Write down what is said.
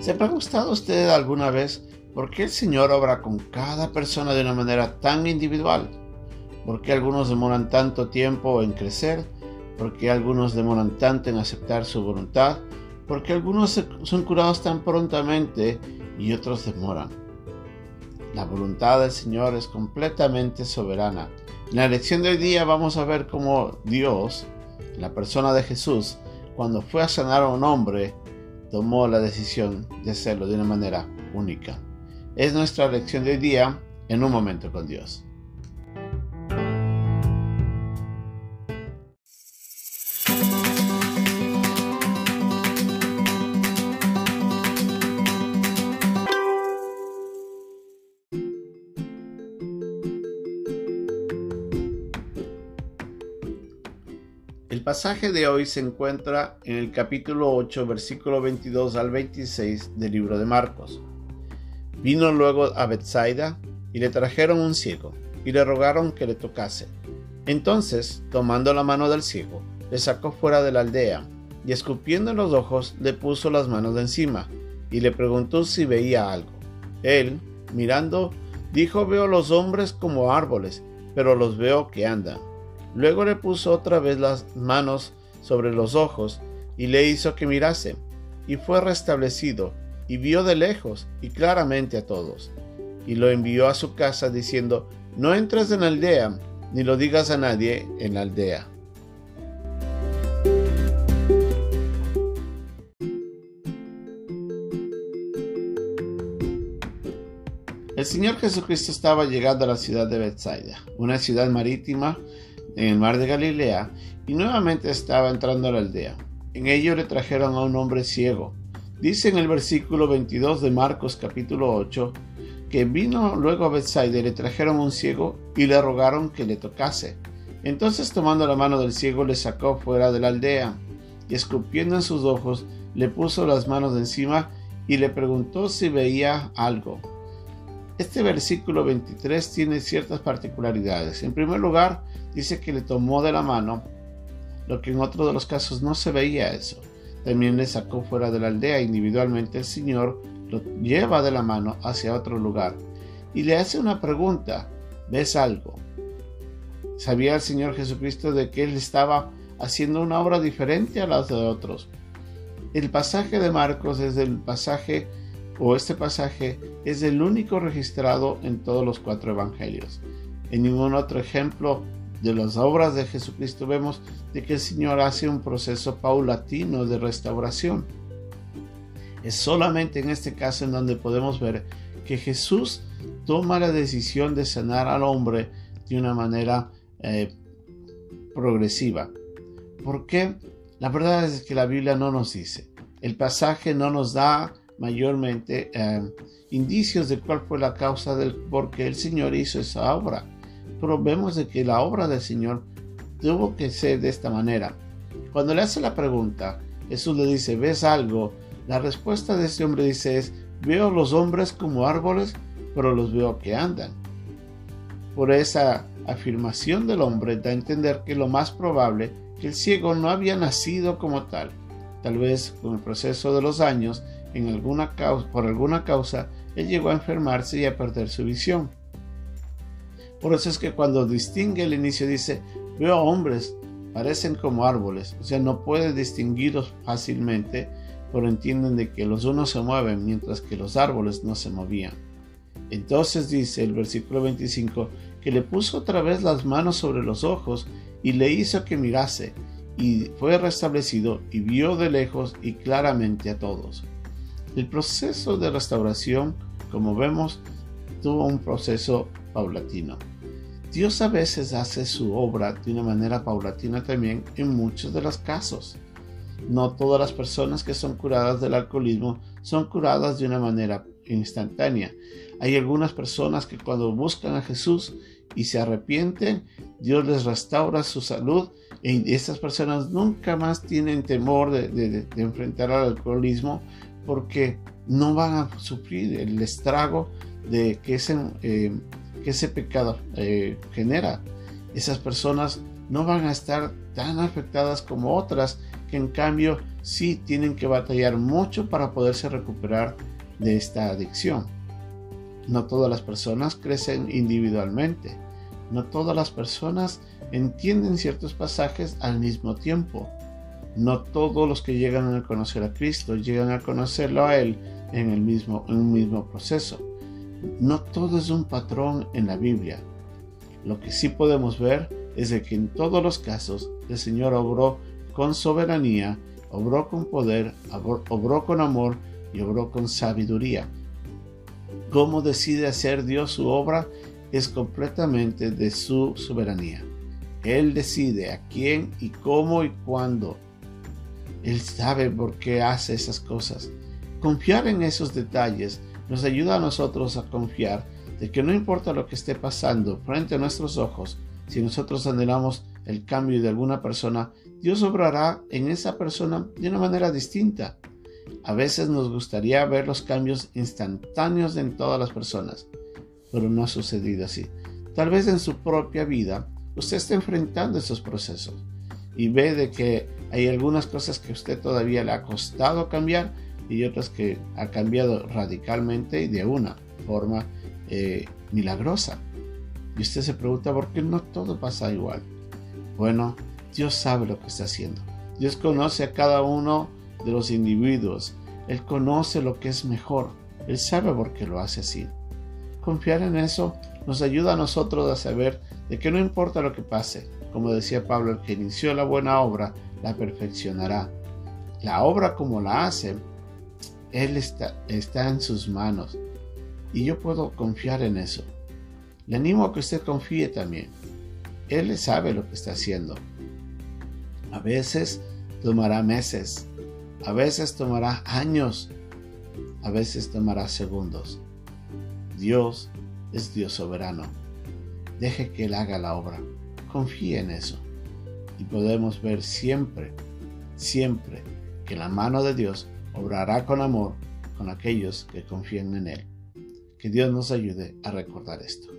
¿Se ha preguntado usted alguna vez por qué el Señor obra con cada persona de una manera tan individual? ¿Por qué algunos demoran tanto tiempo en crecer? ¿Por qué algunos demoran tanto en aceptar su voluntad? ¿Por qué algunos son curados tan prontamente y otros demoran? La voluntad del Señor es completamente soberana. En la lección de hoy día vamos a ver cómo Dios, la persona de Jesús, cuando fue a sanar a un hombre, tomó la decisión de hacerlo de una manera única. Es nuestra lección de hoy día en un momento con Dios. El pasaje de hoy se encuentra en el capítulo 8, versículo 22 al 26 del libro de Marcos. Vino luego a Bethsaida y le trajeron un ciego y le rogaron que le tocase. Entonces, tomando la mano del ciego, le sacó fuera de la aldea y escupiendo en los ojos le puso las manos de encima y le preguntó si veía algo. Él, mirando, dijo veo los hombres como árboles, pero los veo que andan. Luego le puso otra vez las manos sobre los ojos y le hizo que mirase, y fue restablecido, y vio de lejos y claramente a todos. Y lo envió a su casa diciendo, no entres en la aldea, ni lo digas a nadie en la aldea. El Señor Jesucristo estaba llegando a la ciudad de Bethsaida, una ciudad marítima en el mar de Galilea, y nuevamente estaba entrando a la aldea. En ello le trajeron a un hombre ciego. Dice en el versículo 22 de Marcos capítulo 8 que vino luego a Bethsaida y le trajeron un ciego y le rogaron que le tocase. Entonces tomando la mano del ciego le sacó fuera de la aldea y escupiendo en sus ojos le puso las manos encima y le preguntó si veía algo. Este versículo 23 tiene ciertas particularidades. En primer lugar, dice que le tomó de la mano, lo que en otro de los casos no se veía eso. También le sacó fuera de la aldea individualmente el Señor lo lleva de la mano hacia otro lugar y le hace una pregunta, ¿ves algo? ¿Sabía el Señor Jesucristo de que él estaba haciendo una obra diferente a las de otros? El pasaje de Marcos es el pasaje o este pasaje es el único registrado en todos los cuatro evangelios. En ningún otro ejemplo de las obras de Jesucristo vemos de que el Señor hace un proceso paulatino de restauración. Es solamente en este caso en donde podemos ver que Jesús toma la decisión de sanar al hombre de una manera eh, progresiva. ¿Por qué? La verdad es que la Biblia no nos dice. El pasaje no nos da mayormente eh, indicios de cuál fue la causa del por qué el Señor hizo esa obra. Pero vemos de que la obra del Señor tuvo que ser de esta manera. Cuando le hace la pregunta, Jesús le dice, ¿ves algo? La respuesta de este hombre dice es, veo los hombres como árboles, pero los veo que andan. Por esa afirmación del hombre da a entender que lo más probable que el ciego no había nacido como tal. Tal vez con el proceso de los años en alguna causa, por alguna causa, él llegó a enfermarse y a perder su visión. Por eso es que cuando distingue el inicio dice, veo hombres, parecen como árboles, o sea, no puede distinguirlos fácilmente, pero entienden de que los unos se mueven mientras que los árboles no se movían. Entonces dice el versículo 25 que le puso otra vez las manos sobre los ojos y le hizo que mirase, y fue restablecido y vio de lejos y claramente a todos. El proceso de restauración, como vemos, tuvo un proceso paulatino. Dios a veces hace su obra de una manera paulatina también en muchos de los casos. No todas las personas que son curadas del alcoholismo son curadas de una manera instantánea. Hay algunas personas que cuando buscan a Jesús y se arrepienten, Dios les restaura su salud y estas personas nunca más tienen temor de, de enfrentar al alcoholismo porque no van a sufrir el estrago de que ese, eh, que ese pecado eh, genera. Esas personas no van a estar tan afectadas como otras que en cambio sí tienen que batallar mucho para poderse recuperar de esta adicción. No todas las personas crecen individualmente. No todas las personas entienden ciertos pasajes al mismo tiempo. No todos los que llegan a conocer a Cristo llegan a conocerlo a Él en, el mismo, en un mismo proceso. No todo es un patrón en la Biblia. Lo que sí podemos ver es que en todos los casos el Señor obró con soberanía, obró con poder, obró con amor y obró con sabiduría. Cómo decide hacer Dios su obra es completamente de su soberanía. Él decide a quién y cómo y cuándo. Él sabe por qué hace esas cosas. Confiar en esos detalles nos ayuda a nosotros a confiar de que no importa lo que esté pasando frente a nuestros ojos, si nosotros anhelamos el cambio de alguna persona, Dios obrará en esa persona de una manera distinta. A veces nos gustaría ver los cambios instantáneos en todas las personas, pero no ha sucedido así. Tal vez en su propia vida usted está enfrentando esos procesos y ve de que hay algunas cosas que a usted todavía le ha costado cambiar y otras que ha cambiado radicalmente y de una forma eh, milagrosa. Y usted se pregunta por qué no todo pasa igual. Bueno, Dios sabe lo que está haciendo. Dios conoce a cada uno de los individuos. Él conoce lo que es mejor. Él sabe por qué lo hace así. Confiar en eso nos ayuda a nosotros a saber de que no importa lo que pase, como decía Pablo, el que inició la buena obra la perfeccionará. La obra como la hace, Él está, está en sus manos y yo puedo confiar en eso. Le animo a que usted confíe también. Él sabe lo que está haciendo. A veces tomará meses, a veces tomará años, a veces tomará segundos. Dios es Dios soberano. Deje que Él haga la obra. Confíe en eso. Y podemos ver siempre, siempre que la mano de Dios obrará con amor con aquellos que confían en Él. Que Dios nos ayude a recordar esto.